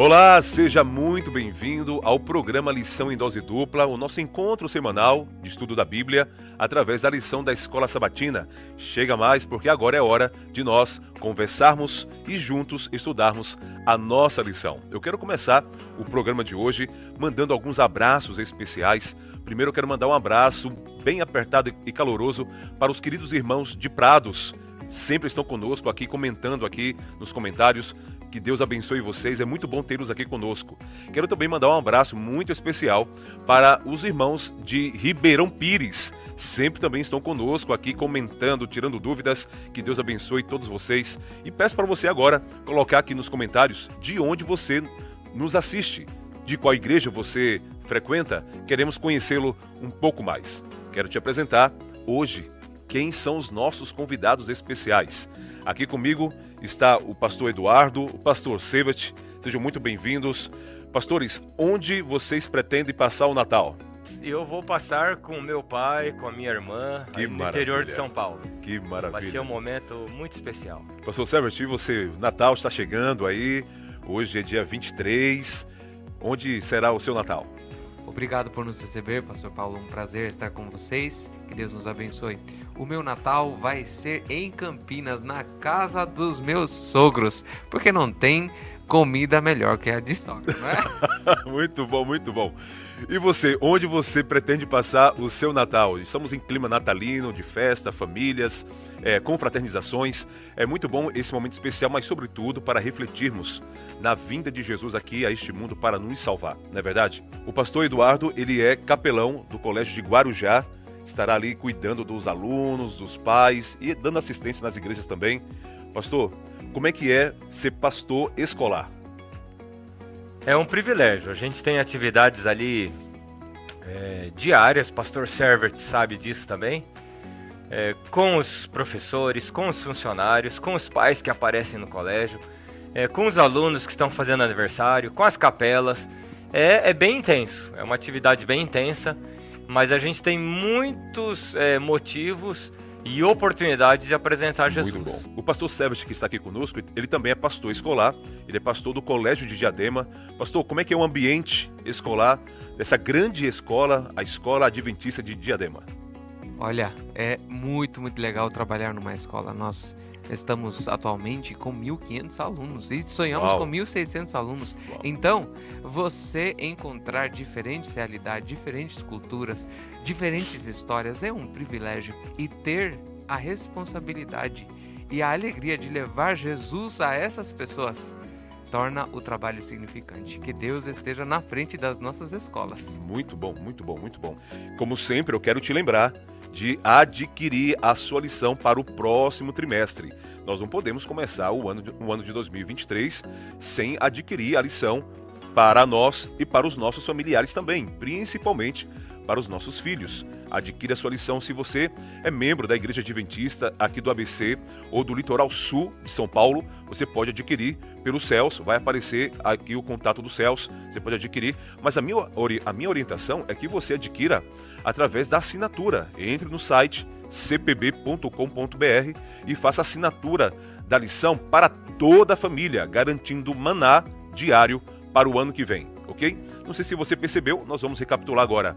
Olá, seja muito bem-vindo ao programa Lição em Dose Dupla, o nosso encontro semanal de estudo da Bíblia através da lição da Escola Sabatina. Chega mais porque agora é hora de nós conversarmos e juntos estudarmos a nossa lição. Eu quero começar o programa de hoje mandando alguns abraços especiais. Primeiro eu quero mandar um abraço bem apertado e caloroso para os queridos irmãos de Prados. Sempre estão conosco aqui comentando aqui nos comentários que Deus abençoe vocês. É muito bom tê-los aqui conosco. Quero também mandar um abraço muito especial para os irmãos de Ribeirão Pires. Sempre também estão conosco aqui comentando, tirando dúvidas. Que Deus abençoe todos vocês. E peço para você agora colocar aqui nos comentários de onde você nos assiste, de qual igreja você frequenta. Queremos conhecê-lo um pouco mais. Quero te apresentar hoje quem são os nossos convidados especiais. Aqui comigo está o pastor Eduardo, o pastor Sevat. Sejam muito bem-vindos. Pastores, onde vocês pretendem passar o Natal? Eu vou passar com meu pai, com a minha irmã, Que no maravilha. interior de São Paulo. Que maravilha. Vai ser um momento muito especial. Pastor Sevat, e você? Natal está chegando aí. Hoje é dia 23. Onde será o seu Natal? Obrigado por nos receber, Pastor Paulo. Um prazer estar com vocês. Que Deus nos abençoe. O meu Natal vai ser em Campinas, na casa dos meus sogros, porque não tem comida melhor que a de sogra, não é? muito bom, muito bom. E você, onde você pretende passar o seu Natal? Estamos em clima natalino, de festa, famílias, é, confraternizações. É muito bom esse momento especial, mas sobretudo para refletirmos na vinda de Jesus aqui a este mundo para nos salvar, não é verdade? O pastor Eduardo, ele é capelão do Colégio de Guarujá, estará ali cuidando dos alunos, dos pais e dando assistência nas igrejas também. Pastor, como é que é ser pastor escolar? É um privilégio. A gente tem atividades ali é, diárias, pastor Servert sabe disso também. é, com os professores, com os funcionários, com os pais que aparecem no colégio, é, com os alunos que estão fazendo aniversário, com as capelas. É, é bem intenso, é uma atividade bem intensa, mas a gente tem muitos é, motivos e oportunidades de apresentar Jesus. Muito bom. O pastor Sevet, que está aqui conosco, ele também é pastor escolar, ele é pastor do Colégio de Diadema. Pastor, como é que é o ambiente escolar dessa grande escola, a Escola Adventista de Diadema? Olha, é muito, muito legal trabalhar numa escola. Nós estamos atualmente com 1.500 alunos e sonhamos Uau. com 1.600 alunos. Uau. Então, você encontrar diferentes realidades, diferentes culturas, diferentes histórias é um privilégio e ter a responsabilidade e a alegria de levar Jesus a essas pessoas torna o trabalho significante. Que Deus esteja na frente das nossas escolas. Muito bom, muito bom, muito bom. Como sempre, eu quero te lembrar de adquirir a sua lição para o próximo trimestre. Nós não podemos começar o ano de, o ano de 2023 sem adquirir a lição para nós e para os nossos familiares também, principalmente para os nossos filhos. Adquira sua lição se você é membro da Igreja Adventista aqui do ABC ou do Litoral Sul de São Paulo. Você pode adquirir pelo Céus, vai aparecer aqui o contato do Céus, você pode adquirir. Mas a minha, a minha orientação é que você adquira através da assinatura. Entre no site cpb.com.br e faça assinatura da lição para toda a família, garantindo maná diário para o ano que vem, ok? Não sei se você percebeu, nós vamos recapitular agora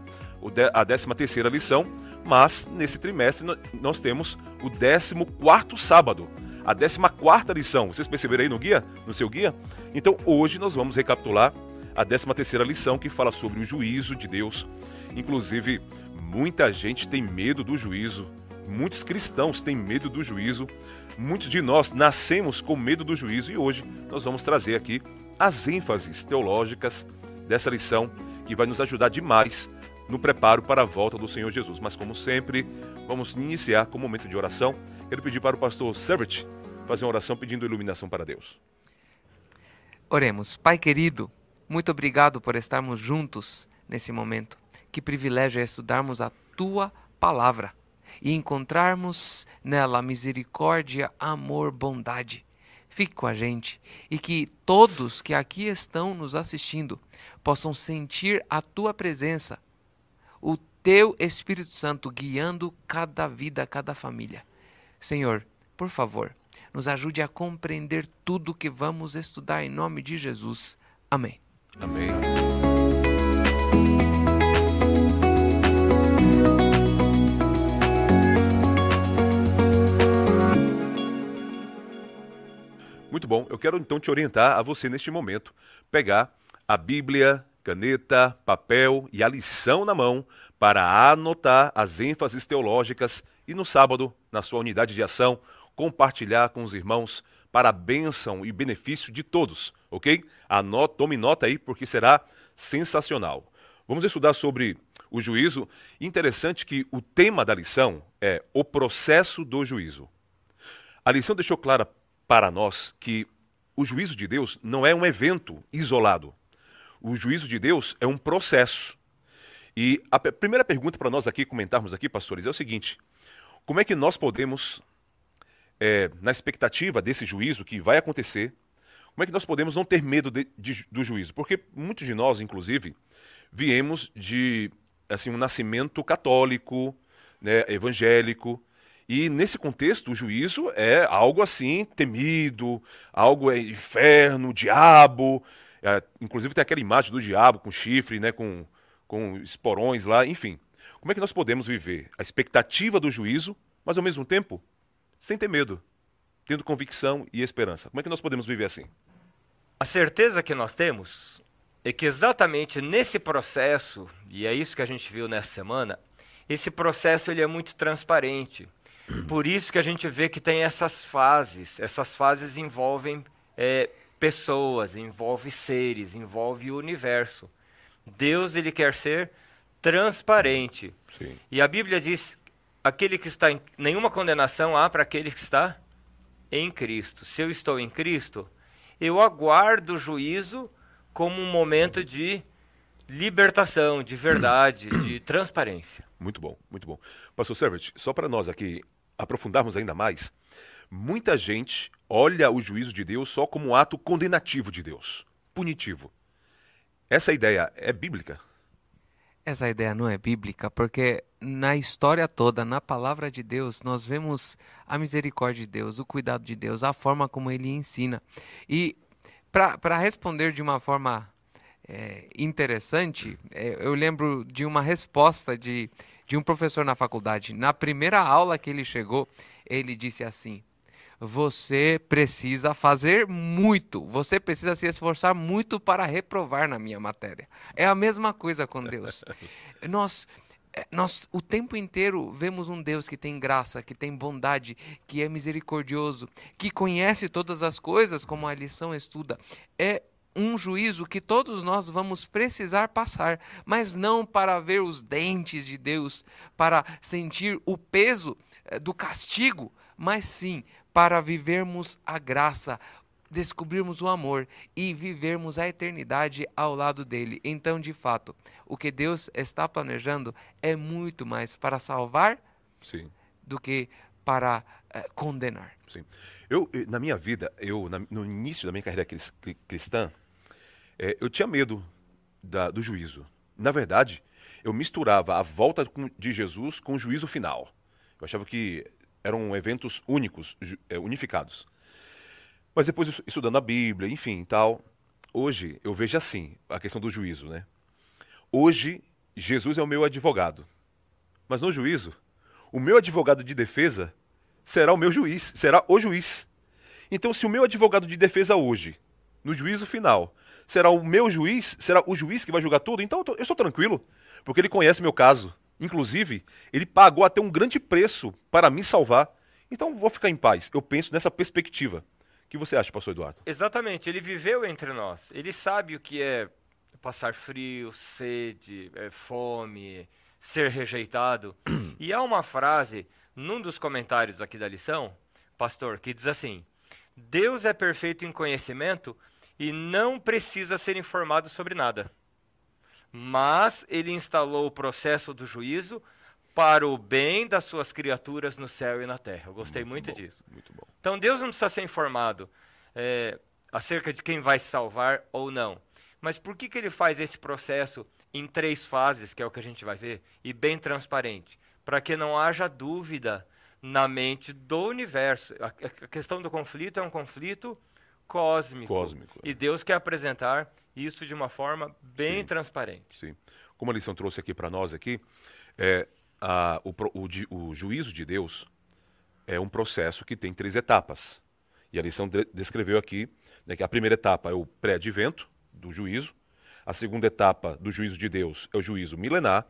a 13 terceira lição, mas nesse trimestre nós temos o 14 quarto sábado, a 14 quarta lição. Vocês perceberam aí no guia, no seu guia? Então hoje nós vamos recapitular a 13 terceira lição que fala sobre o juízo de Deus. Inclusive, muita gente tem medo do juízo, muitos cristãos têm medo do juízo, muitos de nós nascemos com medo do juízo e hoje nós vamos trazer aqui as ênfases teológicas dessa lição que vai nos ajudar demais no preparo para a volta do Senhor Jesus. Mas como sempre, vamos iniciar com um momento de oração. Quero pedir para o pastor Servet fazer uma oração pedindo iluminação para Deus. Oremos. Pai querido, muito obrigado por estarmos juntos nesse momento. Que privilégio é estudarmos a tua palavra e encontrarmos nela misericórdia, amor, bondade. Fique com a gente e que todos que aqui estão nos assistindo possam sentir a tua presença, o teu Espírito Santo guiando cada vida, cada família. Senhor, por favor, nos ajude a compreender tudo que vamos estudar em nome de Jesus. Amém. Amém. Muito bom. Eu quero então te orientar a você neste momento pegar a Bíblia, caneta, papel e a lição na mão para anotar as ênfases teológicas e no sábado, na sua unidade de ação, compartilhar com os irmãos para a bênção e benefício de todos, ok? Anota, tome nota aí porque será sensacional. Vamos estudar sobre o juízo. Interessante que o tema da lição é o processo do juízo. A lição deixou clara para nós que o juízo de Deus não é um evento isolado. O juízo de Deus é um processo. E a primeira pergunta para nós aqui comentarmos aqui, pastores, é o seguinte: como é que nós podemos, é, na expectativa desse juízo que vai acontecer, como é que nós podemos não ter medo de, de, do juízo? Porque muitos de nós, inclusive, viemos de assim um nascimento católico, né, evangélico, e nesse contexto, o juízo é algo assim temido, algo é inferno, diabo. É, inclusive tem aquela imagem do diabo com chifre, né, com, com esporões lá, enfim. Como é que nós podemos viver a expectativa do juízo, mas ao mesmo tempo sem ter medo, tendo convicção e esperança? Como é que nós podemos viver assim? A certeza que nós temos é que exatamente nesse processo, e é isso que a gente viu nessa semana, esse processo ele é muito transparente. Por isso que a gente vê que tem essas fases. Essas fases envolvem é, pessoas, envolve seres, envolve o universo. Deus ele quer ser transparente. Sim. E a Bíblia diz: aquele que está em nenhuma condenação há para aquele que está em Cristo. Se eu estou em Cristo, eu aguardo o juízo como um momento de libertação, de verdade, de transparência. Muito bom, muito bom. Pastor Servet, só para nós aqui aprofundarmos ainda mais, muita gente olha o juízo de Deus só como um ato condenativo de Deus, punitivo. Essa ideia é bíblica? Essa ideia não é bíblica, porque na história toda, na palavra de Deus, nós vemos a misericórdia de Deus, o cuidado de Deus, a forma como ele ensina. E para responder de uma forma é, interessante, é, eu lembro de uma resposta de, de um professor na faculdade. Na primeira aula que ele chegou, ele disse assim: Você precisa fazer muito, você precisa se esforçar muito para reprovar na minha matéria. É a mesma coisa com Deus. Nós é, nós o tempo inteiro vemos um Deus que tem graça, que tem bondade, que é misericordioso, que conhece todas as coisas, como a lição estuda. É um juízo que todos nós vamos precisar passar, mas não para ver os dentes de Deus, para sentir o peso eh, do castigo, mas sim para vivermos a graça, descobrirmos o amor e vivermos a eternidade ao lado dele. Então, de fato, o que Deus está planejando é muito mais para salvar sim. do que para eh, condenar. Sim. Eu, na minha vida, eu no início da minha carreira cristã, é, eu tinha medo da, do juízo. Na verdade, eu misturava a volta de Jesus com o juízo final. Eu achava que eram eventos únicos, é, unificados. Mas depois, estudando a Bíblia, enfim, tal, hoje eu vejo assim a questão do juízo, né? Hoje, Jesus é o meu advogado. Mas no juízo, o meu advogado de defesa será o meu juiz, será o juiz. Então, se o meu advogado de defesa hoje, no juízo final, será o meu juiz, será o juiz que vai julgar tudo, então eu estou tranquilo, porque ele conhece meu caso. Inclusive, ele pagou até um grande preço para me salvar. Então vou ficar em paz. Eu penso nessa perspectiva. O que você acha, pastor Eduardo? Exatamente. Ele viveu entre nós. Ele sabe o que é passar frio, sede, é, fome, ser rejeitado. e há uma frase num dos comentários aqui da lição, pastor, que diz assim: Deus é perfeito em conhecimento e não precisa ser informado sobre nada. Mas ele instalou o processo do juízo para o bem das suas criaturas no céu e na terra. Eu gostei muito, muito bom, disso. Muito bom. Então Deus não precisa ser informado é, acerca de quem vai salvar ou não. Mas por que, que ele faz esse processo em três fases, que é o que a gente vai ver, e bem transparente? Para que não haja dúvida na mente do universo. A, a questão do conflito é um conflito cósmico. Cósmico. E Deus quer apresentar isso de uma forma bem Sim. transparente. Sim. Como a lição trouxe aqui para nós aqui, é, a- o, o o juízo de Deus é um processo que tem três etapas. E a lição de- descreveu aqui né, que a primeira etapa é o pré-advento do juízo, a segunda etapa do juízo de Deus é o juízo milenar,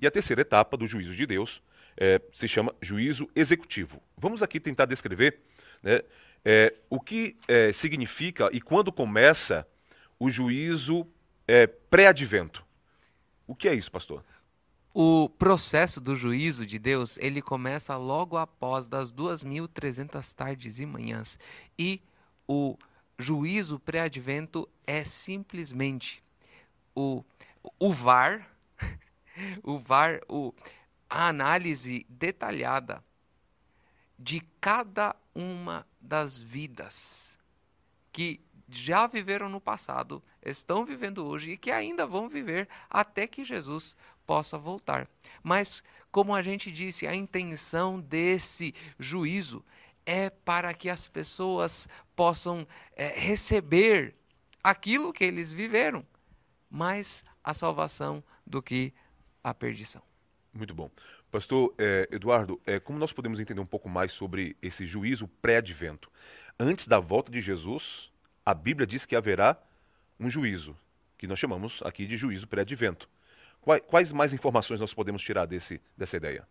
e a terceira etapa do juízo de Deus é, se chama juízo executivo. Vamos aqui tentar descrever né, é, o que é, significa e quando começa o juízo é, pré-advento. O que é isso, pastor? O processo do juízo de Deus, ele começa logo após das 2.300 tardes e manhãs. E o juízo pré-advento é simplesmente o, o VAR, o VAR, o, a análise detalhada de cada uma das vidas que já viveram no passado, estão vivendo hoje e que ainda vão viver até que Jesus possa voltar. Mas, como a gente disse, a intenção desse juízo é para que as pessoas possam eh, receber aquilo que eles viveram, mais a salvação do que a perdição. Muito bom. Pastor eh, Eduardo, eh, como nós podemos entender um pouco mais sobre esse juízo pré-advento? Antes da volta de Jesus, a Bíblia diz que haverá um juízo, que nós chamamos aqui de juízo pré-advento. Quais, mais informações nós podemos tirar desse, dessa ideia?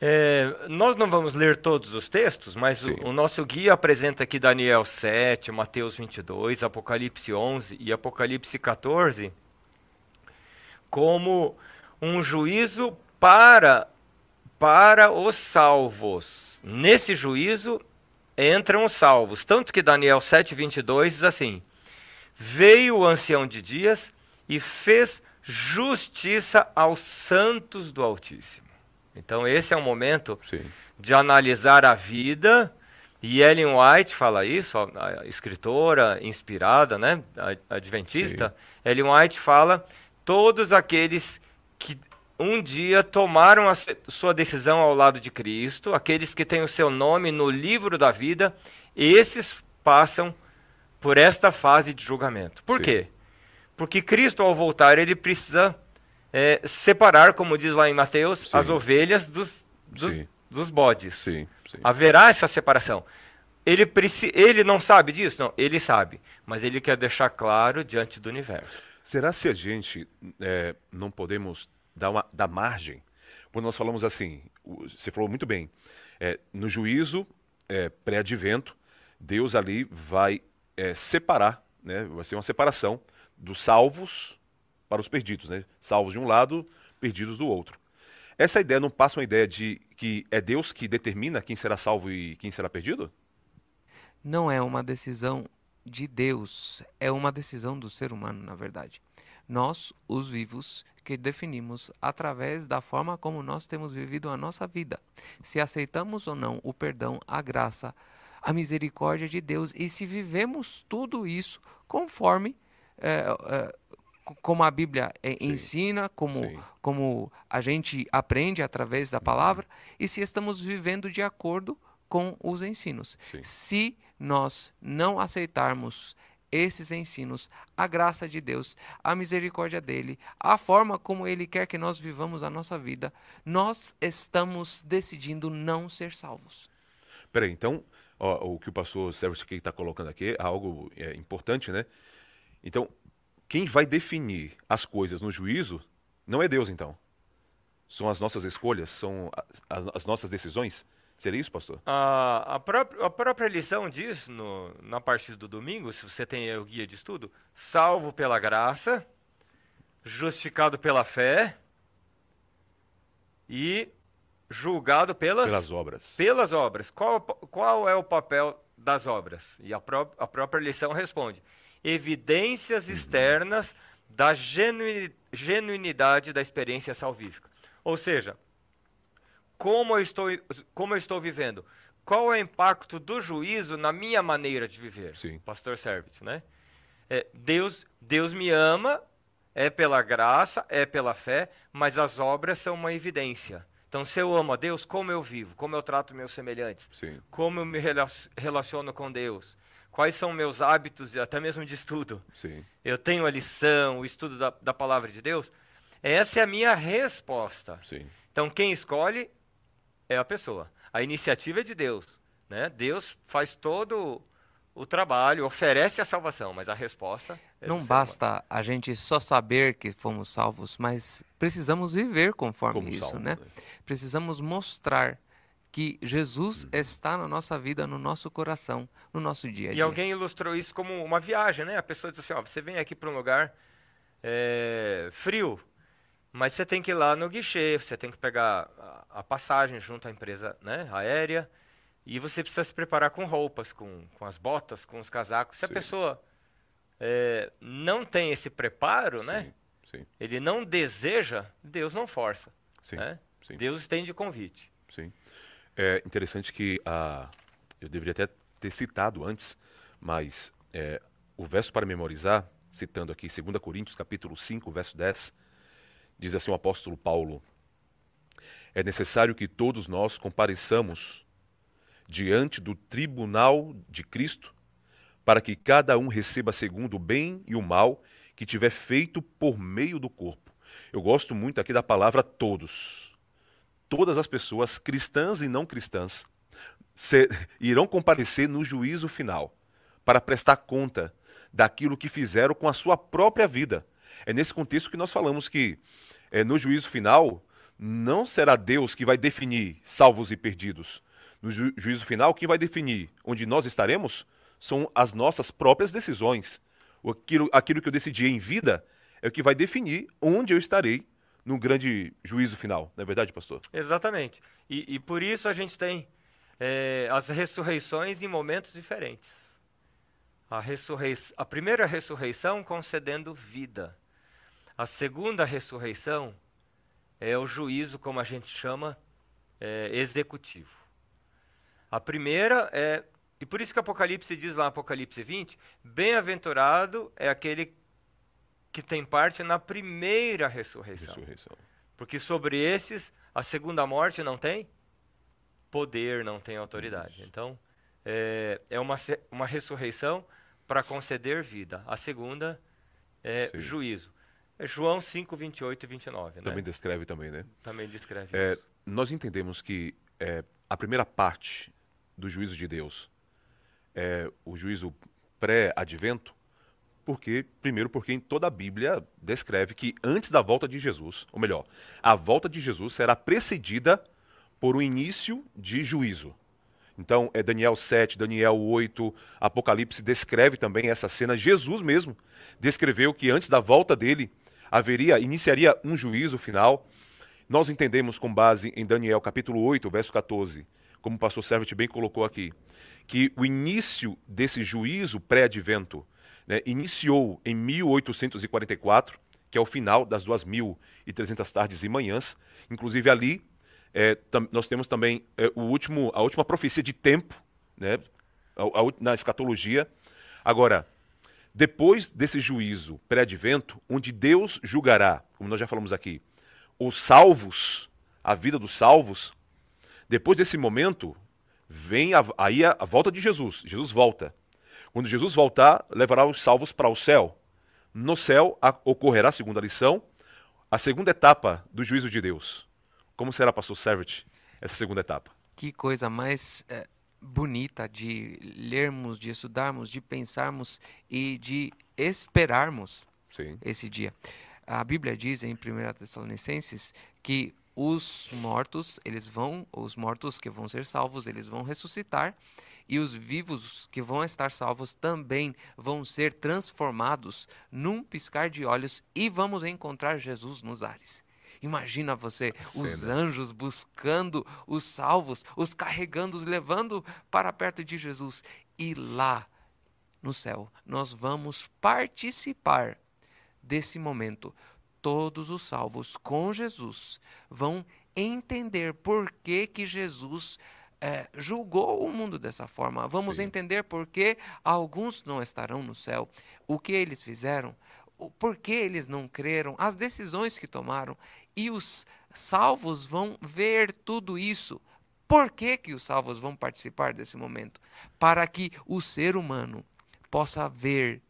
É, nós não vamos ler todos os textos, mas o, o nosso guia apresenta aqui Daniel 7, Mateus 22, Apocalipse 11 e Apocalipse 14 como um juízo para para os salvos. Nesse juízo entram os salvos. Tanto que Daniel 7:22 diz assim: Veio o ancião de dias e fez justiça aos santos do Altíssimo. Então esse é um momento Sim. de analisar a vida. E Ellen White fala isso, a escritora inspirada, né, adventista. Ellen White fala todos aqueles que um dia tomaram a sua decisão ao lado de Cristo, aqueles que têm o seu nome no livro da vida, esses passam por esta fase de julgamento. Por Sim. quê? Porque Cristo, ao voltar, ele precisa eh, separar, como diz lá em Mateus, Sim. as ovelhas dos, dos, dos bodes. Sim. Haverá essa separação. Ele, ele não sabe disso? Não, ele sabe. Mas ele quer deixar claro diante do universo. Será se a gente eh, não podemos dar, uma, dar margem? Quando nós falamos assim, você falou muito bem, eh, no juízo eh, pré-advento, Deus ali vai eh, separar, né, vai ser uma separação dos salvos para os perdidos, né? salvos de um lado, perdidos do outro. Essa ideia não passa uma ideia de que é Deus que determina quem será salvo e quem será perdido? não é uma decisão de Deus, é uma decisão do ser humano, na verdade. Nós, os vivos, que definimos através da forma como nós temos vivido a nossa vida. Se aceitamos ou não o perdão, a graça, a misericórdia de Deus e se vivemos tudo isso conforme eh, co- como a Bíblia eh, ensina, como, Sim. como a gente aprende através da palavra, e se estamos vivendo de acordo com os ensinos. Sim. Se nós não aceitarmos esses ensinos, a graça de Deus, a misericórdia dele, a forma como ele quer que nós vivamos a nossa vida, nós estamos decidindo não ser salvos. Peraí, então, ó, o que o pastor Sérgio está colocando aqui é algo é, importante, né? Então, quem vai definir as coisas no juízo não é Deus, então. São as nossas escolhas, são as, as nossas decisões. Seria isso, pastor? A, a, própria, a própria lição diz, no, na parte do domingo, se você tem o guia de estudo, salvo pela graça, justificado pela fé e julgado pelas, Pelas obras. pelas obras. Qual, qual é o papel das obras? E a, pró a própria lição responde: evidências externas da genuini- genuinidade da experiência salvífica. Ou seja, como eu estou, como eu estou vivendo? Qual é o impacto do juízo na minha maneira de viver? Sim. Pastor Servit, né? É, Deus, Deus me ama, é pela graça, é pela fé, mas as obras são uma evidência. Então, se eu amo a Deus, como eu vivo? Como eu trato meus semelhantes? Sim. Como eu me rela- relaciono com Deus? quais são meus hábitos, até mesmo de estudo. Sim. Eu tenho a lição, o estudo da, da palavra de Deus. Essa é a minha resposta. Sim. Então, quem escolhe é a pessoa. A iniciativa é de Deus. Né? Deus faz todo o trabalho, oferece a salvação, mas a resposta é Não basta a gente só saber que fomos salvos, mas precisamos viver conforme Como isso, né? né? Precisamos mostrar que Jesus Uhum. está na nossa vida, no nosso coração, no nosso dia a E dia. alguém ilustrou isso como uma viagem, né? A pessoa diz assim, ó, você vem aqui para um lugar é, frio, mas você tem que ir lá no guichê, você tem que pegar a, a passagem junto à empresa né, aérea, e você precisa se preparar com roupas, com, com as botas, com os casacos. Se a Sim. pessoa é, não tem esse preparo, né? Sim. Ele não deseja, Deus não força. Sim. né? Sim. Deus estende convite. Sim. É interessante que a, eu deveria até ter citado antes, mas é, o verso para memorizar, citando aqui 2 Coríntios capítulo 5, verso 10, diz assim o apóstolo Paulo: É necessário que todos nós compareçamos diante do tribunal de Cristo, para que cada um receba segundo o bem e o mal que tiver feito por meio do corpo. Eu gosto muito aqui da palavra todos todas as pessoas, cristãs e não cristãs, ser- irão comparecer no juízo final para prestar conta daquilo que fizeram com a sua própria vida. É nesse contexto que nós falamos que é, no juízo final não será Deus que vai definir salvos e perdidos. No ju- juízo final, quem vai definir onde nós estaremos são as nossas próprias decisões. Aquilo, aquilo que eu decidi em vida é o que vai definir onde eu estarei no grande juízo final. Não é verdade, pastor? Exatamente. E, e por isso a gente tem é, as ressurreições em momentos diferentes. A, a primeira ressurreição concedendo vida. A segunda ressurreição é o juízo, como a gente chama, é, executivo. A primeira é, e por isso que Apocalipse diz lá, Apocalipse 20, bem-aventurado é aquele que tem parte na primeira ressurreição. Ressurreição. Porque sobre esses, a segunda morte não tem poder, não tem autoridade. Então, é, é uma, uma ressurreição para conceder vida. A segunda é Sim. juízo. É João 5, 28 e 29. Também né? descreve também, né? Também descreve É, isso. nós entendemos que é, a primeira parte do juízo de Deus é o juízo pré-advento, porque primeiro porque em toda a Bíblia descreve que antes da volta de Jesus, ou melhor, a volta de Jesus será precedida por um início de juízo. Então, é Daniel 7, Daniel 8, Apocalipse descreve também essa cena. Jesus mesmo descreveu que antes da volta dele haveria, iniciaria um juízo final. Nós entendemos com base em Daniel capítulo 8, verso 14, como o pastor Servet bem colocou aqui, que o início desse juízo pré-advento né, iniciou em 1844, que é o final das 2.300 tardes e manhãs. Inclusive ali é, nós temos também é, o último, a última profecia de tempo né, a- a na escatologia. Agora, depois desse juízo pré-advento, onde Deus julgará, como nós já falamos aqui, os salvos, a vida dos salvos, depois desse momento, vem a, aí a, a volta de Jesus. Jesus volta. Quando Jesus voltar, levará os salvos para o céu. No céu a- ocorrerá, segundo a lição, a segunda etapa do juízo de Deus. Como será, pastor Servet, essa segunda etapa? Que coisa mais eh, bonita de lermos, de estudarmos, de pensarmos e de esperarmos Sim. esse dia. A Bíblia diz em 1 Tessalonicenses que os mortos, eles vão, os mortos que vão ser salvos, eles vão ressuscitar e os vivos que vão estar salvos também vão ser transformados num piscar de olhos e vamos encontrar Jesus nos ares. Imagina você, os cena. anjos buscando os salvos, os carregando, os levando para perto de Jesus. E lá, no céu, nós vamos participar desse momento. Todos os salvos com Jesus vão entender por que, que Jesus eh, julgou o mundo dessa forma. Vamos Sim. entender por que alguns não estarão no céu, o que eles fizeram, o por que eles não creram, as decisões que tomaram. E os salvos vão ver tudo isso Por que, que os salvos vão participar desse momento? Para que o ser humano possa ver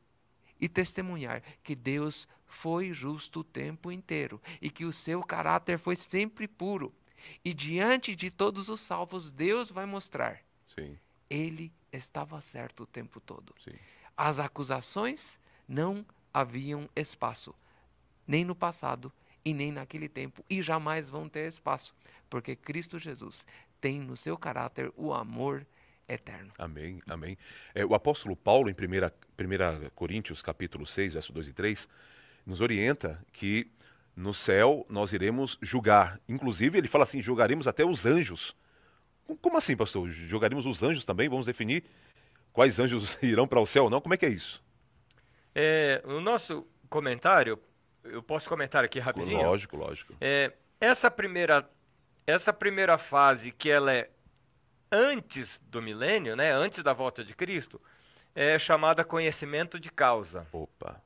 e testemunhar que Deus foi justo o tempo inteiro e que o seu caráter foi sempre puro. E diante de todos os salvos, Deus vai mostrar. Sim. Ele estava certo o tempo todo. Sim. As acusações não haviam espaço, nem no passado e nem naquele tempo, e jamais vão ter espaço, porque Cristo Jesus tem no seu caráter o amor eterno. Amém, amém. É, o apóstolo Paulo, em 1 Coríntios, capítulo 6, verso 2 e 3, nos orienta que no céu nós iremos julgar. Inclusive, ele fala assim: julgaremos até os anjos. Como assim, pastor? Julgaremos os anjos também? Vamos definir quais anjos irão para o céu ou não? Como é que é isso? É, o nosso comentário, eu posso comentar aqui rapidinho? Lógico, lógico. É, essa primeira essa primeira fase que ela é antes do milênio, né, antes da volta de Cristo, é chamada conhecimento de causa. Opa.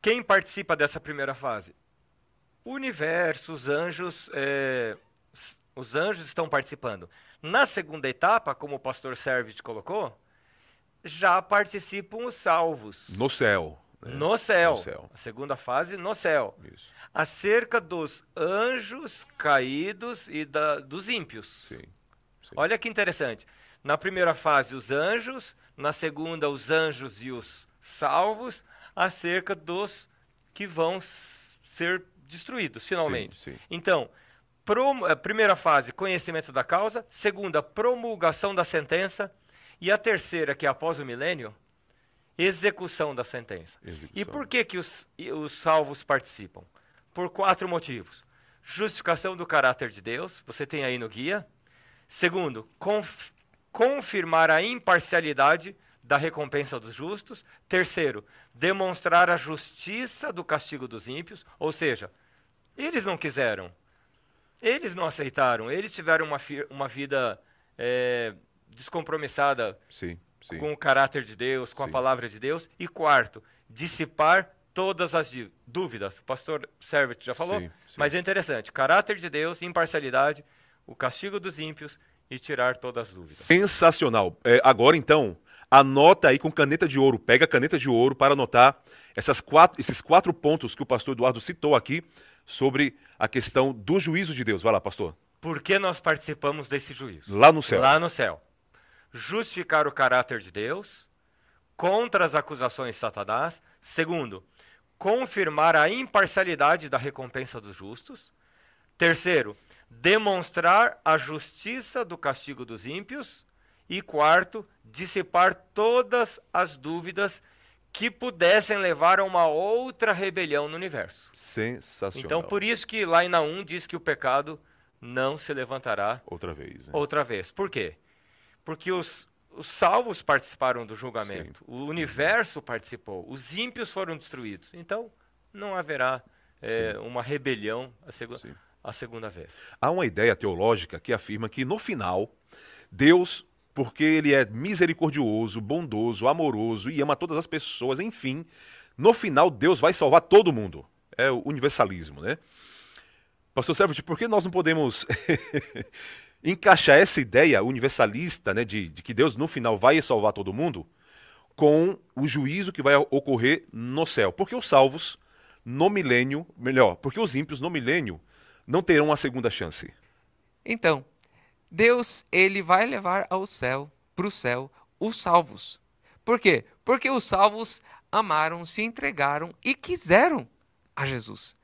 Quem participa dessa primeira fase? O universo, os anjos, é, os anjos estão participando. Na segunda etapa, como o pastor Servit colocou, já participam os salvos. No céu. Né? No, céu. no céu. A segunda fase, no céu. Isso. Acerca dos anjos caídos e da, dos ímpios. Sim. Sim. Olha que interessante. Na primeira fase, os anjos. Na segunda, os anjos e os salvos. Acerca dos que vão ser destruídos, finalmente. Sim, sim. Então, prom- a primeira fase, conhecimento da causa. Segunda, promulgação da sentença. E a terceira, que é após o milênio, execução da sentença. Execução. E por que, que os, os salvos participam? Por quatro motivos. Justificação do caráter de Deus, você tem aí no guia. Segundo, conf- confirmar a imparcialidade da recompensa dos justos. Terceiro, demonstrar a justiça do castigo dos ímpios. Ou seja, eles não quiseram, eles não aceitaram, eles tiveram uma, uma vida é, descompromissada Sim, sim. com o caráter de Deus, com a Sim. palavra de Deus. E quarto, dissipar todas as dúvidas. O pastor Servet já falou, Sim, sim. mas é interessante. Caráter de Deus, imparcialidade, o castigo dos ímpios e tirar todas as dúvidas. Sensacional. É, agora, então, anota aí com caneta de ouro. Pega a caneta de ouro para anotar essas quatro, esses quatro pontos que o pastor Eduardo citou aqui sobre a questão do juízo de Deus. Vai lá, pastor. Por que nós participamos desse juízo? Lá no céu. Lá no céu. Justificar o caráter de Deus contra as acusações de Satanás. Segundo, confirmar a imparcialidade da recompensa dos justos. Terceiro, demonstrar a justiça do castigo dos ímpios. E quarto, dissipar todas as dúvidas que pudessem levar a uma outra rebelião no universo. Sensacional. Então, por isso que lá em Naum diz que o pecado não se levantará Outra vez. né? outra vez. Por quê? Porque os, os salvos participaram do julgamento, o universo participou, os ímpios foram destruídos. Então, não haverá é, uma rebelião a, segu Sim. a segunda vez. Há uma ideia teológica que afirma que no final, Deus, porque ele é misericordioso, bondoso, amoroso e ama todas as pessoas, enfim, no final Deus vai salvar todo mundo. É o universalismo, né? Pastor Servet, por que nós não podemos encaixar essa ideia universalista, né, de, de que Deus no final vai salvar todo mundo, com o juízo que vai ocorrer no céu? Porque os salvos no milênio, melhor, porque os ímpios no milênio não terão a segunda chance. Então, Deus, ele vai levar ao céu, para o céu, os salvos. Por quê? Porque os salvos amaram, se entregaram e quiseram a Jesus.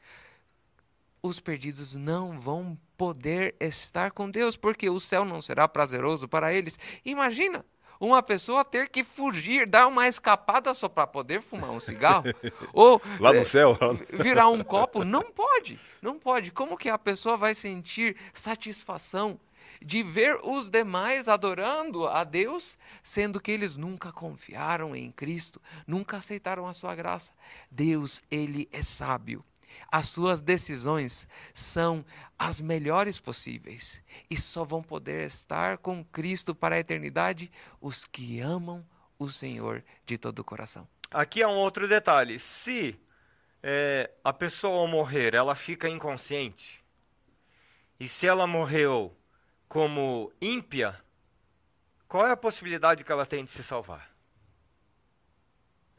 Os perdidos não vão poder estar com Deus, porque o céu não será prazeroso para eles. Imagina uma pessoa ter que fugir, dar uma escapada só para poder fumar um cigarro, ou Lá eh, no céu? virar um copo? Não pode, não pode. Como que a pessoa vai sentir satisfação de ver os demais adorando a Deus, sendo que eles nunca confiaram em Cristo, nunca aceitaram a sua graça? Deus, ele é sábio. As suas decisões são as melhores possíveis e só vão poder estar com Cristo para a eternidade os que amam o Senhor de todo o coração. Aqui há um outro detalhe. Se é, a pessoa morrer ela fica inconsciente, e se ela morreu como ímpia, qual é a possibilidade que ela tem de se salvar?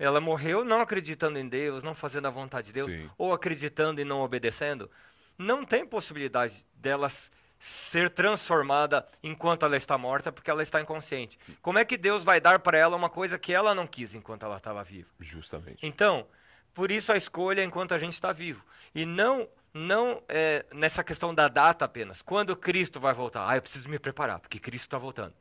Ela morreu não acreditando em Deus, não fazendo a vontade de Deus, Sim. ou acreditando e não obedecendo. Não tem possibilidade delas ser transformada enquanto ela está morta, porque ela está inconsciente. Como é que Deus vai dar para ela uma coisa que ela não quis enquanto ela estava viva? Justamente. Então, por isso a escolha enquanto a gente está vivo. E não não é, nessa questão da data apenas. Quando Cristo vai voltar? Ah, eu preciso me preparar, porque Cristo está voltando.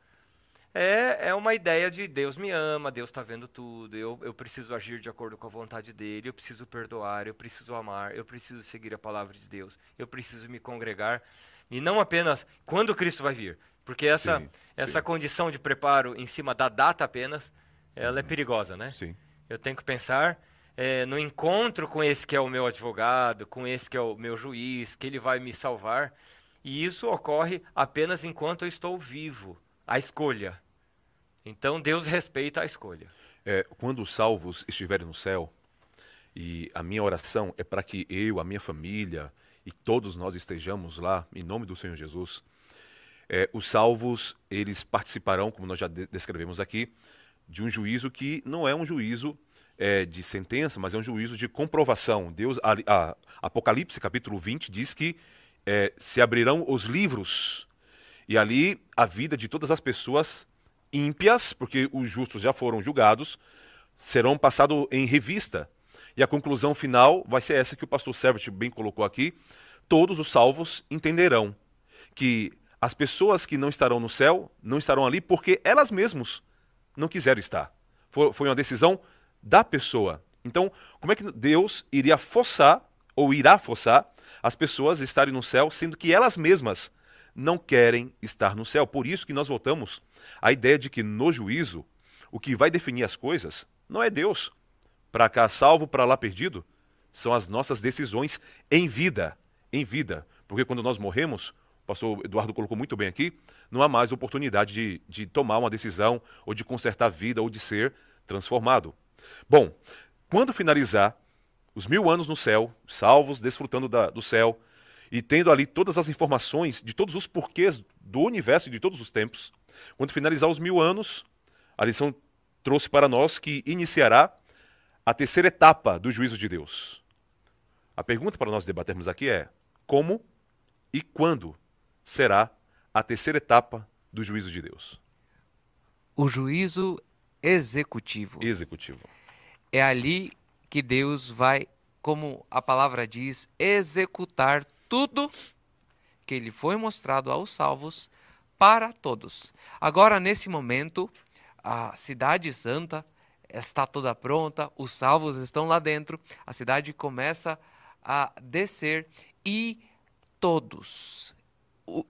É, é uma ideia de Deus me ama, Deus está vendo tudo, eu, eu preciso agir de acordo com a vontade dele, eu preciso perdoar, eu preciso amar, eu preciso seguir a palavra de Deus, eu preciso me congregar. E não apenas quando Cristo vai vir. Porque essa, Sim, essa sim. condição de preparo em cima da data apenas, ela é perigosa, né? Sim. Eu tenho que pensar eh, no encontro com esse que é o meu advogado, com esse que é o meu juiz, que ele vai me salvar. E isso ocorre apenas enquanto eu estou vivo. A escolha. Então Deus respeita a escolha. É, quando os salvos estiverem no céu, e a minha oração é para que eu, a minha família e todos nós estejamos lá, em nome do Senhor Jesus. É, os salvos, eles participarão, como nós já de- descrevemos aqui, de um juízo que não é um juízo é, de sentença, mas é um juízo de comprovação. Deus, a, a- Apocalipse capítulo 20 diz que é, se abrirão os livros e ali a vida de todas as pessoas ímpias, porque os justos já foram julgados, serão passados em revista. E a conclusão final vai ser essa que o pastor Servet bem colocou aqui. Todos os salvos entenderão que as pessoas que não estarão no céu não estarão ali porque elas mesmas não quiseram estar. Foi, uma decisão da pessoa. Então, como é que Deus iria forçar ou irá forçar as pessoas a estarem no céu, sendo que elas mesmas não querem estar no céu? Por isso que nós voltamos à ideia de que no juízo, o que vai definir as coisas não é Deus. Para cá salvo, para lá perdido, são as nossas decisões em vida, em vida. Porque quando nós morremos, o pastor Eduardo colocou muito bem aqui, não há mais oportunidade de, de tomar uma decisão, ou de consertar a vida, ou de ser transformado. Bom, quando finalizar os mil anos no céu, salvos, desfrutando da- do céu, e tendo ali todas as informações de todos os porquês do universo e de todos os tempos, quando finalizar os mil anos, a lição trouxe para nós que iniciará a terceira etapa do juízo de Deus. A pergunta para nós debatermos aqui é: como e quando será a terceira etapa do juízo de Deus? O juízo executivo. Executivo. É ali que Deus vai, como a palavra diz, executar tudo que lhe foi mostrado aos salvos para todos. Agora, nesse momento, a cidade santa está toda pronta, os salvos estão lá dentro, a cidade começa a descer e todos,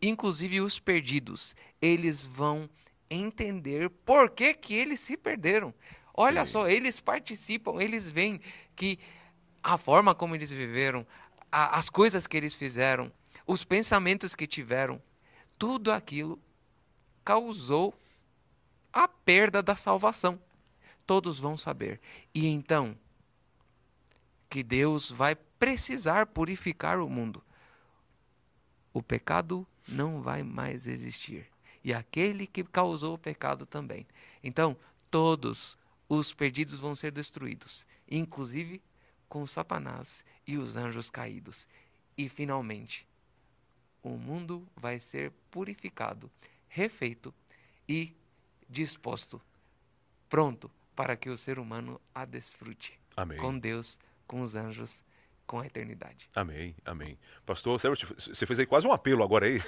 inclusive os perdidos, eles vão entender por que, que eles se perderam. Olha só, eles participam, eles veem que a forma como eles viveram, a- as coisas que eles fizeram, os pensamentos que tiveram, tudo aquilo causou a perda da salvação. Todos vão saber. E então, que Deus vai precisar purificar o mundo. O pecado não vai mais existir. E aquele que causou o pecado também. Então, todos os perdidos vão ser destruídos, inclusive com Satanás e os anjos caídos. E finalmente, o mundo vai ser purificado, refeito e disposto, pronto para que o ser humano a desfrute Amém. com Deus, com os anjos, com a eternidade. Amém, amém. Pastor, Sérgio, você fez aí quase um apelo agora aí.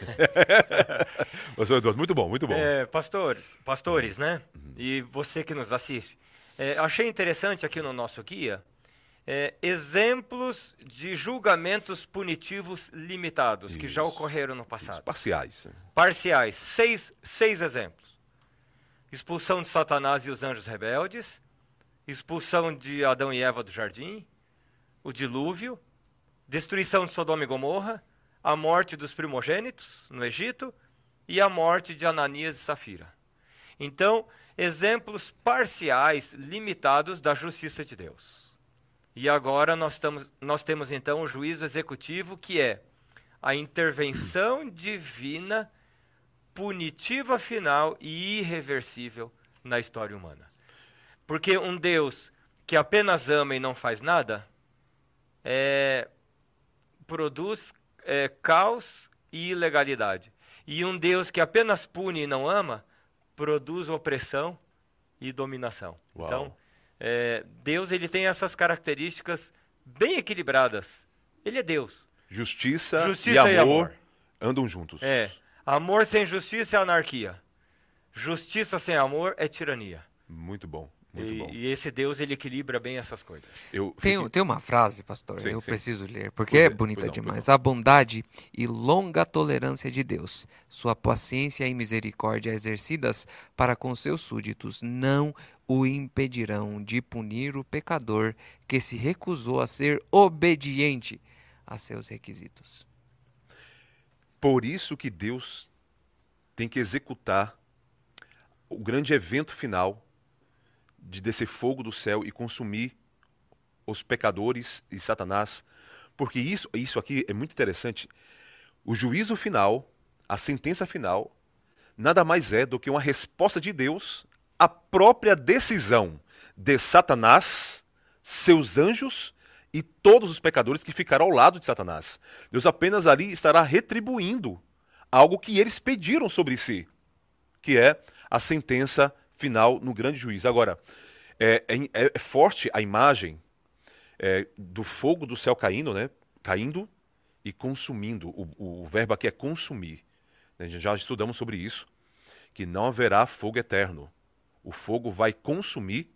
Pastor Eduardo, muito bom, muito bom. É, pastores, pastores, né? E você que nos assiste. É, achei interessante aqui no nosso guia é, exemplos de julgamentos punitivos limitados que já Isso. ocorreram no passado. parciais. Parciais, seis, seis exemplos: expulsão de Satanás e os anjos rebeldes, expulsão de Adão e Eva do jardim, o dilúvio, destruição de Sodoma e Gomorra, a morte dos primogênitos no Egito e a morte de Ananias e Safira. Então, exemplos parciais, limitados da justiça de Deus. E agora nós, estamos, nós temos então o juízo executivo, que é a intervenção divina punitiva final e irreversível na história humana. Porque um Deus que apenas ama e não faz nada é, produz é, caos e ilegalidade. E um Deus que apenas pune e não ama produz opressão e dominação. Uau. Então, é, Deus ele tem essas características bem equilibradas. Ele é Deus. Justiça, Justiça e, e amor amor. andam juntos. É. Amor sem justiça é anarquia. Justiça sem amor é tirania. Muito bom, E, bom. e esse Deus ele equilibra bem essas coisas. Eu Tem, fiquei- tem uma frase, pastor, Sim, eu sim. preciso ler, porque Pois é é, bonita pois não, demais. A bondade e longa tolerância de Deus, sua paciência e misericórdia exercidas para com seus súditos, não o impedirão de punir o pecador que se recusou a ser obediente a seus requisitos. Por isso que Deus tem que executar o grande evento final de descer fogo do céu e consumir os pecadores e Satanás, porque isso, isso aqui é muito interessante. O juízo final, a sentença final, nada mais é do que uma resposta de Deus à própria decisão de Satanás, seus anjos e todos os pecadores que ficaram ao lado de Satanás. Deus apenas ali estará retribuindo algo que eles pediram sobre si, que é a sentença final no grande juízo. Agora, é, é- é forte a imagem é, do fogo do céu caindo, né? Caindo e consumindo. O, o verbo aqui é consumir. né? Já estudamos sobre isso, que não haverá fogo eterno. O fogo vai consumir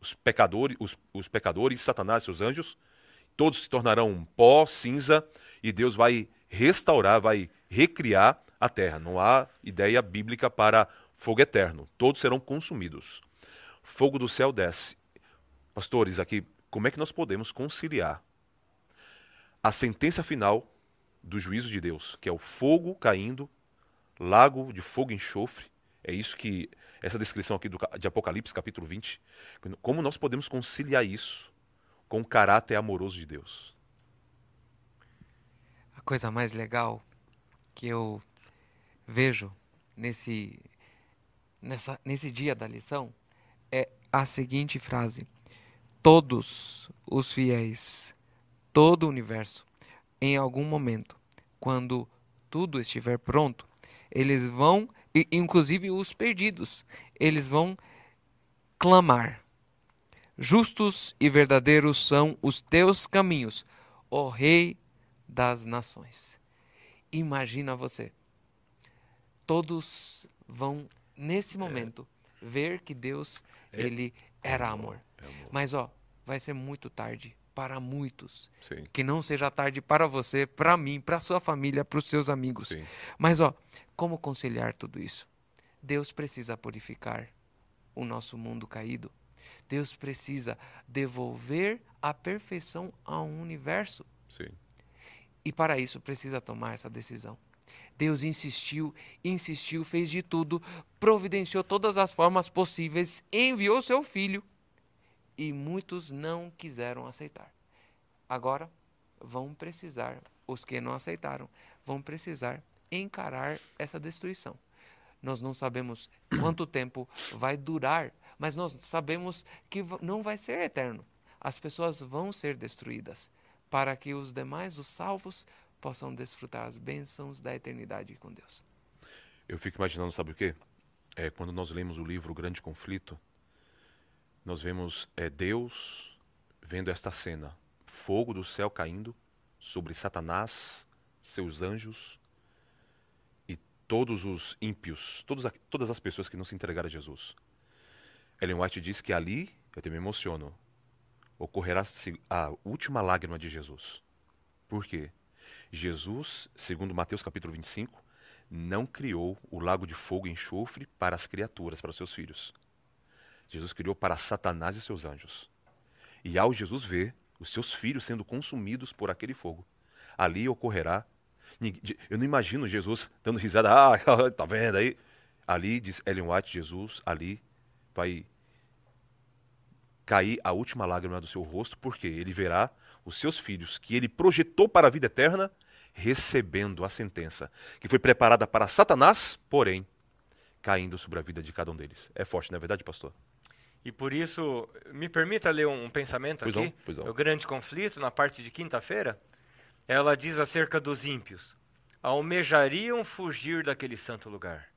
os pecadores, os, os pecadores, Satanás e seus anjos, todos se tornarão pó, cinza, e Deus vai restaurar, vai recriar a terra. Não há ideia bíblica para fogo eterno. Todos serão consumidos. Fogo do céu desce. Pastores, aqui, como é que nós podemos conciliar a sentença final do juízo de Deus, que é o fogo caindo, lago de fogo e enxofre? É isso que essa descrição aqui do, de Apocalipse, capítulo 20. Como nós podemos conciliar isso com o caráter amoroso de Deus? A coisa mais legal que eu vejo nesse, nessa, nesse dia da lição é a seguinte frase: Todos os fiéis, todo o universo, em algum momento, quando tudo estiver pronto, eles vão, inclusive os perdidos, eles vão clamar: Justos e verdadeiros são os teus caminhos, ó Rei das nações. Imagina você. Todos vão nesse momento ver que Deus ele era amor. Mas ó, vai ser muito tarde para muitos. Sim, Que não seja tarde para você, para mim, para sua família, para os seus amigos. sim. Mas ó, como conciliar tudo isso? Deus precisa purificar o nosso mundo caído. Deus precisa devolver a perfeição ao universo. sim. E para isso precisa tomar essa decisão. Deus insistiu, insistiu, fez de tudo, providenciou todas as formas possíveis, enviou seu filho e muitos não quiseram aceitar. Agora vão precisar, os que não aceitaram, vão precisar encarar essa destruição. Nós não sabemos quanto tempo vai durar, mas nós sabemos que não vai ser eterno. As pessoas vão ser destruídas para que os demais, os salvos, possam desfrutar as bênçãos da eternidade com Deus. Eu fico imaginando, sabe o quê? É, quando nós lemos o livro O Grande Conflito, nós vemos é, Deus vendo esta cena: fogo do céu caindo sobre Satanás, seus anjos e todos os ímpios, todos, todas as pessoas que não se entregaram a Jesus. Ellen White diz que ali, eu até me emociono, ocorrerá a última lágrima de Jesus. Por quê? Jesus, segundo Mateus capítulo 25, não criou o lago de fogo e enxofre para as criaturas, para os seus filhos. Jesus criou para Satanás e seus anjos. E ao Jesus ver os seus filhos sendo consumidos por aquele fogo, ali ocorrerá. Eu não imagino Jesus dando risada, ah, tá vendo aí? Ali, diz Ellen White, Jesus, ali vai cair a última lágrima do seu rosto, porque ele verá os seus filhos que ele projetou para a vida eterna recebendo a sentença que foi preparada para Satanás, porém caindo sobre a vida de cada um deles. É forte, não é verdade, pastor? E por isso, me permita ler um, pensamento pois aqui. Não, pois não. O grande conflito, na parte de quinta-feira, ela diz acerca dos ímpios: almejariam fugir daquele santo lugar.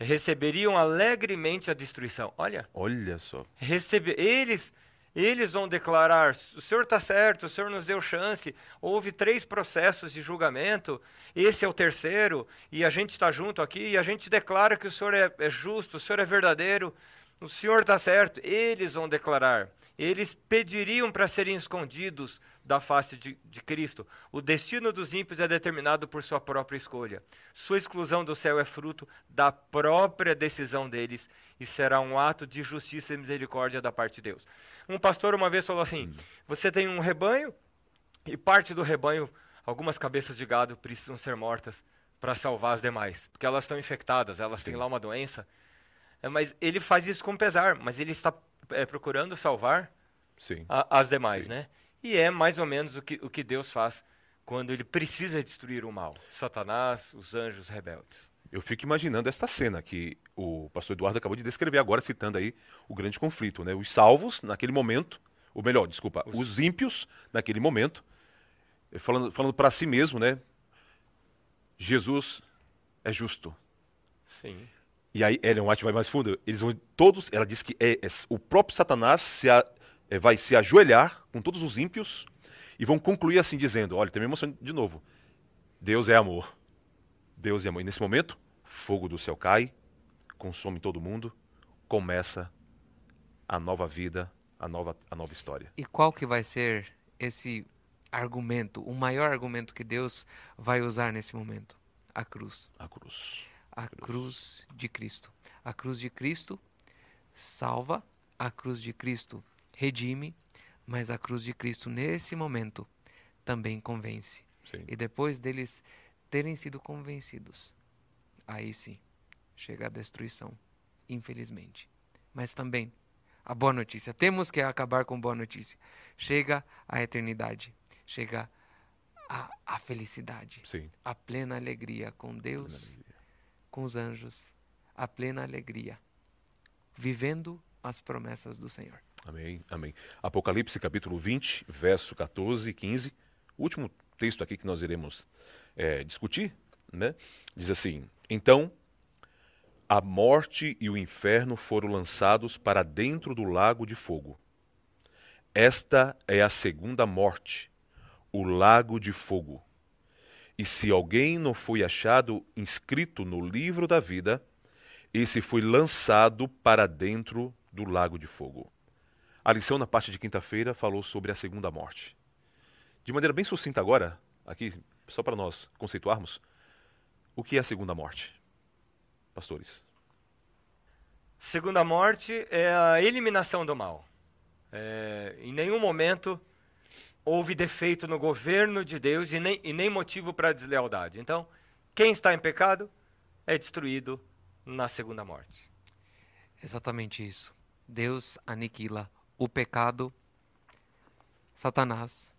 Receberiam alegremente a destruição. Olha. Olha só. Recebe, eles eles vão declarar: o senhor está certo, o senhor nos deu chance. Houve três processos de julgamento, esse é o terceiro, e a gente está junto aqui, e a gente declara que o senhor é, é justo, o senhor é verdadeiro. O Senhor está certo, eles vão declarar. Eles pediriam para serem escondidos da face de, de, Cristo. O destino dos ímpios é determinado por sua própria escolha. Sua exclusão do céu é fruto da própria decisão deles e será um ato de justiça e misericórdia da parte de Deus. Um pastor uma vez falou assim: Você tem um rebanho e parte do rebanho, algumas cabeças de gado precisam ser mortas para salvar as demais, porque elas estão infectadas, elas têm lá uma doença é, mas ele faz isso com pesar, mas ele está é, procurando salvar a, as demais, Sim. né? E é mais ou menos o que, o que Deus faz quando ele precisa destruir o mal. Satanás, os anjos rebeldes. Eu fico imaginando esta cena que o pastor Eduardo acabou de descrever agora, citando aí o grande conflito, né? Os salvos, naquele momento, ou melhor, desculpa, os, os ímpios, naquele momento, falando, falando para si mesmo, né? Jesus é justo. Sim. E aí Ellen White vai mais fundo. Eles vão todos. Ela diz que é, é o próprio Satanás se a, é, vai se ajoelhar com todos os ímpios e vão concluir assim dizendo: olha, tem uma emoção de novo. Deus é amor. Deus é amor. E nesse momento, fogo do céu cai, consome todo mundo, começa a nova vida, a nova, a nova história. E qual que vai ser esse argumento, o maior argumento que Deus vai usar nesse momento? A cruz. A cruz a cruz de Cristo. A cruz de Cristo salva, a cruz de Cristo redime, mas a cruz de Cristo, nesse momento, também convence. Sim. E depois deles terem sido convencidos, aí sim, chega a destruição, infelizmente. Mas também, a boa notícia, temos que acabar com boa notícia. Chega a eternidade, chega a, a felicidade, sim. a plena alegria com Deus com os anjos a plena alegria, vivendo as promessas do Senhor. Amém, amém. Apocalipse capítulo 20, verso 14 e 15, último texto aqui que nós iremos é, discutir, né? diz assim: Então a morte e o inferno foram lançados para dentro do lago de fogo. Esta é a segunda morte, o lago de fogo. E se alguém não foi achado inscrito no livro da vida, esse foi lançado para dentro do lago de fogo. A lição na parte de quinta-feira falou sobre a segunda morte. De maneira bem sucinta agora, aqui, só para nós conceituarmos, o que é a segunda morte? Pastores. Segunda morte é a eliminação do mal. É, em nenhum momento houve defeito no governo de Deus e nem, e nem motivo para deslealdade. Então, quem está em pecado é destruído na segunda morte. Exatamente isso. Deus aniquila o pecado, Satanás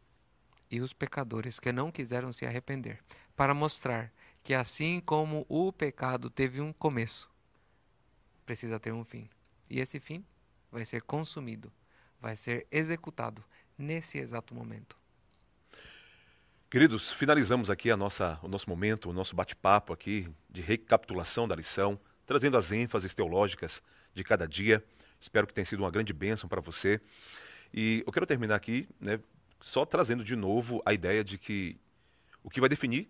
e os pecadores que não quiseram se arrepender, para mostrar que assim como o pecado teve um começo, precisa ter um fim. E esse fim vai ser consumido, vai ser executado nesse exato momento. Queridos, finalizamos aqui a nossa, o nosso momento, o nosso bate-papo aqui de recapitulação da lição, trazendo as ênfases teológicas de cada dia. Espero que tenha sido uma grande bênção para você. E eu quero terminar aqui, né, só trazendo de novo a ideia de que o que vai definir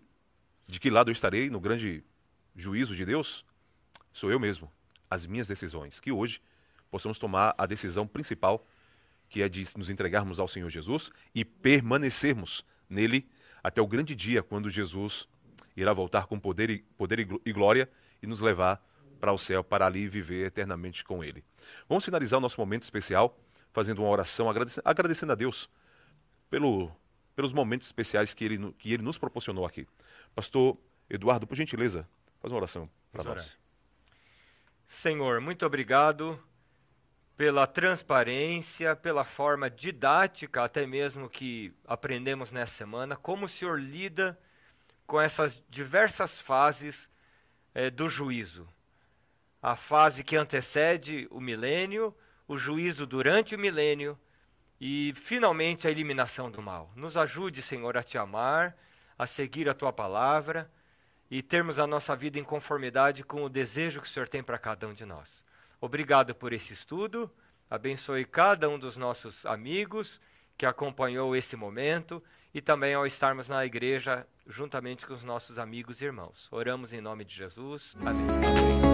de que lado eu estarei no grande juízo de Deus sou eu mesmo, as minhas decisões. Que hoje possamos tomar a decisão principal que é de nos entregarmos ao Senhor Jesus e permanecermos nele até o grande dia quando Jesus irá voltar com poder e, poder e glória e nos levar para o céu para ali viver eternamente com ele. Vamos finalizar o nosso momento especial fazendo uma oração agradecendo, a Deus pelo, pelos momentos especiais que ele, que ele nos proporcionou aqui. Pastor Eduardo, por gentileza, faz uma oração para nós. Senhor, muito obrigado pela transparência, pela forma didática, até mesmo que aprendemos nessa semana, como o Senhor lida com essas diversas fases é, do juízo. A fase que antecede o milênio, o juízo durante o milênio e, finalmente, a eliminação do mal. Nos ajude, Senhor, a te amar, a seguir a tua palavra e termos a nossa vida em conformidade com o desejo que o Senhor tem para cada um de nós. Obrigado por esse estudo. Abençoe cada um dos nossos amigos que acompanhou esse momento e também ao estarmos na igreja juntamente com os nossos amigos e irmãos. Oramos em nome de Jesus. Amém.